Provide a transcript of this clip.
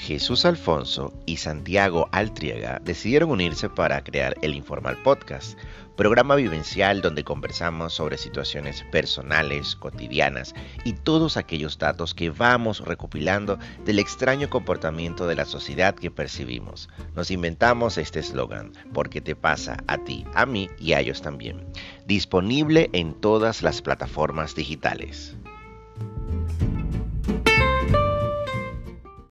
Jesús Alfonso y Santiago Altriega decidieron unirse para crear el Informal Podcast, programa vivencial donde conversamos sobre situaciones personales, cotidianas y todos aquellos datos que vamos recopilando del extraño comportamiento de la sociedad que percibimos. Nos inventamos este eslogan, porque te pasa a ti, a mí y a ellos también. Disponible en todas las plataformas digitales.